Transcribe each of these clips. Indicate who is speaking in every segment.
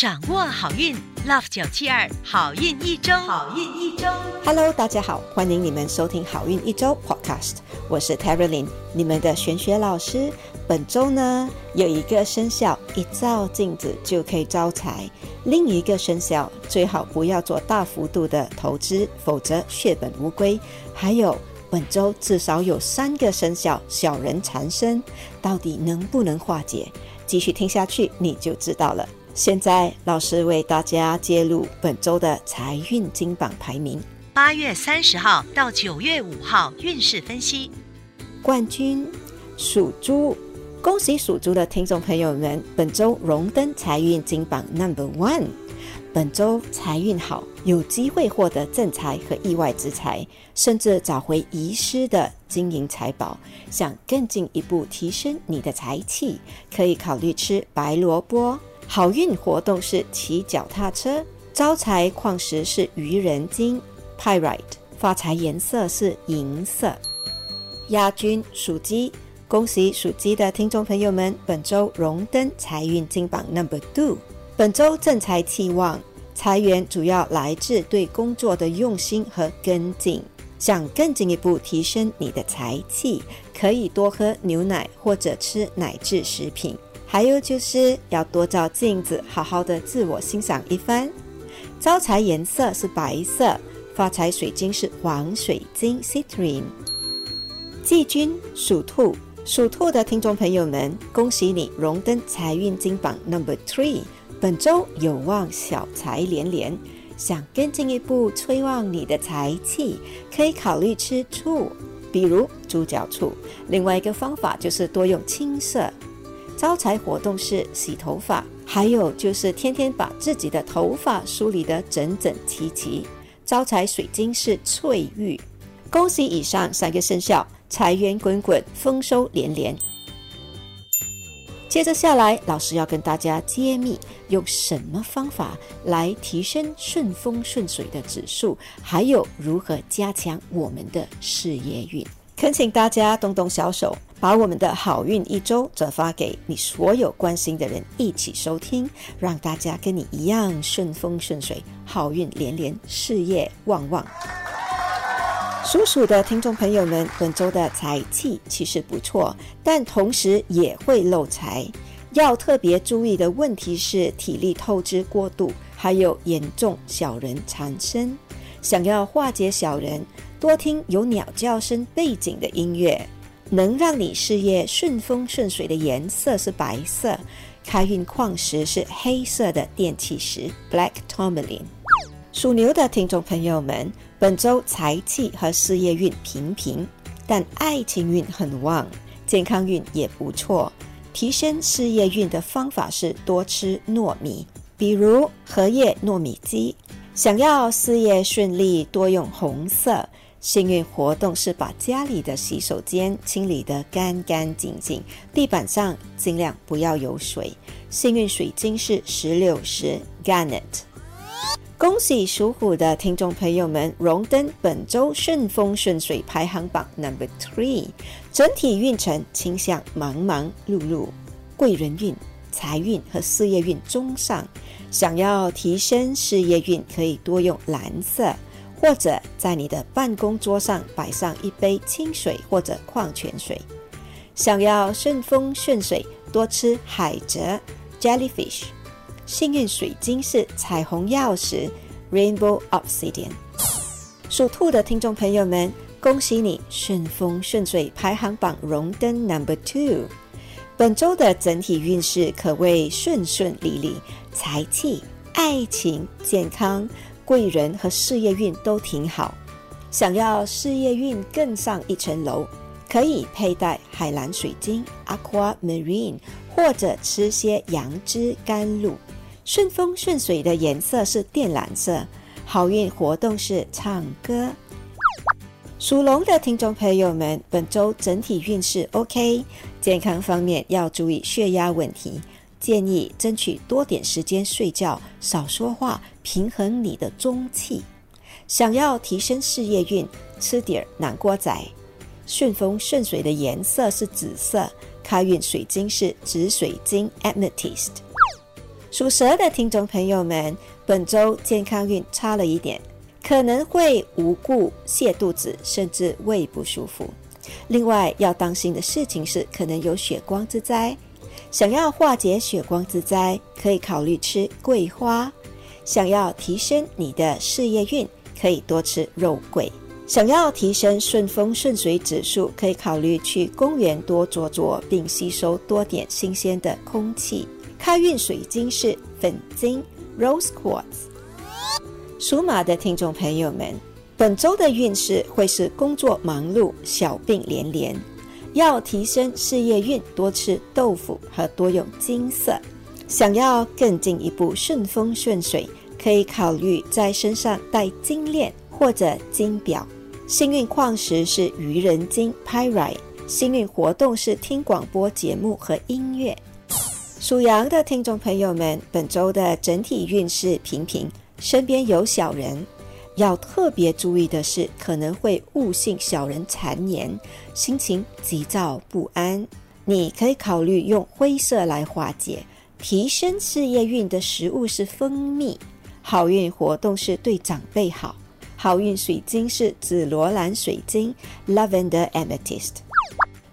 Speaker 1: 掌握好运，Love 九七二好运一周，好运一周。
Speaker 2: Hello，大家好，欢迎你们收听好运一周 Podcast，我是 t e r y l y n 你们的玄学老师。本周呢有一个生肖一照镜子就可以招财，另一个生肖最好不要做大幅度的投资，否则血本无归。还有本周至少有三个生肖小人缠身，到底能不能化解？继续听下去你就知道了。现在老师为大家揭露本周的财运金榜排名。
Speaker 1: 八月三十号到九月五号运势分析。
Speaker 2: 冠军属猪，恭喜属猪的听众朋友们，本周荣登财运金榜 Number One。本周财运好，有机会获得正财和意外之财，甚至找回遗失的金银财宝。想更进一步提升你的财气，可以考虑吃白萝卜。好运活动是骑脚踏车，招财矿石是愚人金 （Pyrite），发财颜色是银色。亚军属鸡，恭喜属鸡的听众朋友们，本周荣登财运金榜 Number Two。本周正财气旺，财源主要来自对工作的用心和跟进。想更进一步提升你的财气，可以多喝牛奶或者吃奶制食品。还有就是要多照镜子，好好的自我欣赏一番。招财颜色是白色，发财水晶是黄水晶 （Citrine）。季军属兔，属兔的听众朋友们，恭喜你荣登财运金榜 Number Three。本周有望小财连连，想更进一步催旺你的财气，可以考虑吃醋，比如猪脚醋。另外一个方法就是多用青色。招财活动是洗头发，还有就是天天把自己的头发梳理得整整齐齐。招财水晶是翠玉。恭喜以上三个生肖，财源滚滚，丰收连连。接着下来，老师要跟大家揭秘用什么方法来提升顺风顺水的指数，还有如何加强我们的事业运。恳请大家动动小手，把我们的好运一周转发给你所有关心的人，一起收听，让大家跟你一样顺风顺水，好运连连，事业旺旺。属鼠的听众朋友们，本周的财气其实不错，但同时也会漏财。要特别注意的问题是体力透支过度，还有严重小人缠身。想要化解小人，多听有鸟叫声背景的音乐，能让你事业顺风顺水的颜色是白色。开运矿石是黑色的电气石 （Black Tourmaline）。属牛的听众朋友们，本周财气和事业运平平，但爱情运很旺，健康运也不错。提升事业运的方法是多吃糯米，比如荷叶糯米鸡。想要事业顺利，多用红色。幸运活动是把家里的洗手间清理得干干净净，地板上尽量不要有水。幸运水晶是石榴石 （Garnet）。恭喜属虎的听众朋友们荣登本周顺风顺水排行榜 Number Three，整体运程倾向忙忙碌碌，贵人运、财运和事业运中上。想要提升事业运，可以多用蓝色，或者在你的办公桌上摆上一杯清水或者矿泉水。想要顺风顺水，多吃海蜇 （Jellyfish）。幸运水晶是彩虹曜石 （Rainbow Obsidian）。属兔的听众朋友们，恭喜你顺风顺水排行榜荣登 Number Two。本周的整体运势可谓顺顺利利，财气、爱情、健康、贵人和事业运都挺好。想要事业运更上一层楼，可以佩戴海蓝水晶 （Aqua Marine）。或者吃些杨枝甘露。顺风顺水的颜色是靛蓝色，好运活动是唱歌。属龙的听众朋友们，本周整体运势 OK，健康方面要注意血压问题，建议争取多点时间睡觉，少说话，平衡你的中气。想要提升事业运，吃点南瓜仔。顺风顺水的颜色是紫色，开运水晶是紫水晶 （Amethyst）。属蛇的听众朋友们，本周健康运差了一点，可能会无故泻肚子，甚至胃不舒服。另外要当心的事情是，可能有血光之灾。想要化解血光之灾，可以考虑吃桂花。想要提升你的事业运，可以多吃肉桂。想要提升顺风顺水指数，可以考虑去公园多坐坐，并吸收多点新鲜的空气。开运水晶是粉晶 （Rose Quartz）。属马的听众朋友们，本周的运势会是工作忙碌、小病连连。要提升事业运，多吃豆腐和多用金色。想要更进一步顺风顺水，可以考虑在身上戴金链或者金表。幸运矿石是愚人金 （Pyrite）。幸运活动是听广播节目和音乐。属羊的听众朋友们，本周的整体运势平平，身边有小人，要特别注意的是，可能会误信小人谗言，心情急躁不安。你可以考虑用灰色来化解。提升事业运的食物是蜂蜜，好运活动是对长辈好，好运水晶是紫罗兰水晶 （Lavender Amethyst）。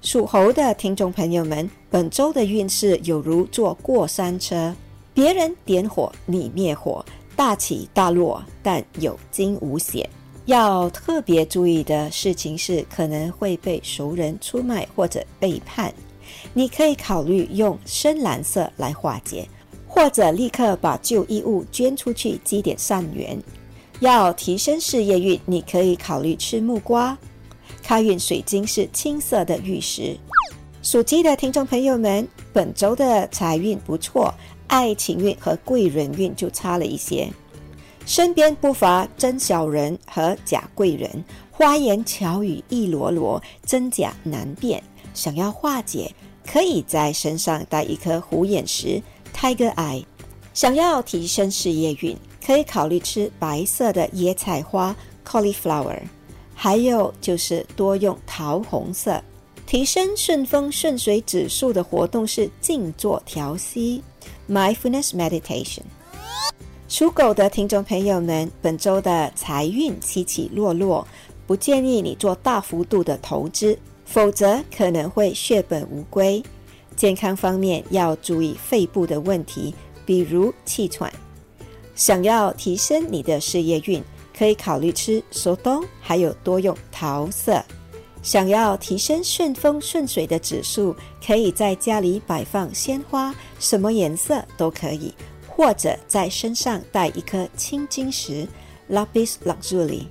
Speaker 2: 属猴的听众朋友们，本周的运势有如坐过山车，别人点火你灭火，大起大落，但有惊无险。要特别注意的事情是，可能会被熟人出卖或者背叛。你可以考虑用深蓝色来化解，或者立刻把旧衣物捐出去积点善缘。要提升事业运，你可以考虑吃木瓜。开运水晶是青色的玉石。属鸡的听众朋友们，本周的财运不错，爱情运和贵人运就差了一些。身边不乏真小人和假贵人，花言巧语一箩箩，真假难辨。想要化解，可以在身上带一颗虎眼石 （Tiger Eye）。想要提升事业运，可以考虑吃白色的椰菜花 （Cauliflower）。还有就是多用桃红色，提升顺风顺水指数的活动是静坐调息 （mindfulness meditation）。属狗的听众朋友们，本周的财运起起落落，不建议你做大幅度的投资，否则可能会血本无归。健康方面要注意肺部的问题，比如气喘。想要提升你的事业运。可以考虑吃熟冬，还有多用桃色。想要提升顺风顺水的指数，可以在家里摆放鲜花，什么颜色都可以，或者在身上带一颗青金石 （Lapis Lazuli）。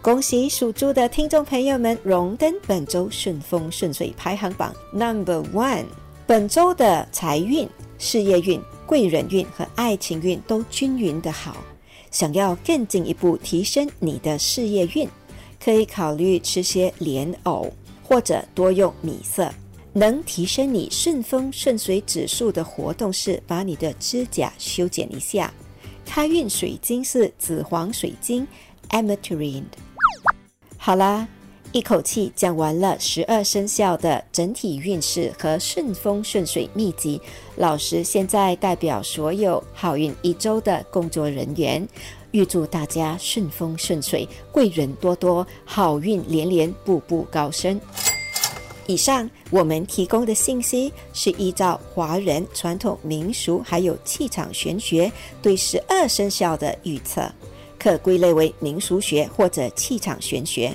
Speaker 2: 恭喜属猪的听众朋友们荣登本周顺风顺水排行榜 Number One。本周的财运、事业运、贵人运和爱情运都均匀的好。想要更进一步提升你的事业运，可以考虑吃些莲藕，或者多用米色。能提升你顺风顺水指数的活动是把你的指甲修剪一下。开运水晶是紫黄水晶 （Ametrine）。好啦。一口气讲完了十二生肖的整体运势和顺风顺水秘籍。老师现在代表所有好运一周的工作人员，预祝大家顺风顺水，贵人多多，好运连连，步步高升。以上我们提供的信息是依照华人传统民俗还有气场玄学对十二生肖的预测，可归类为民俗学或者气场玄学。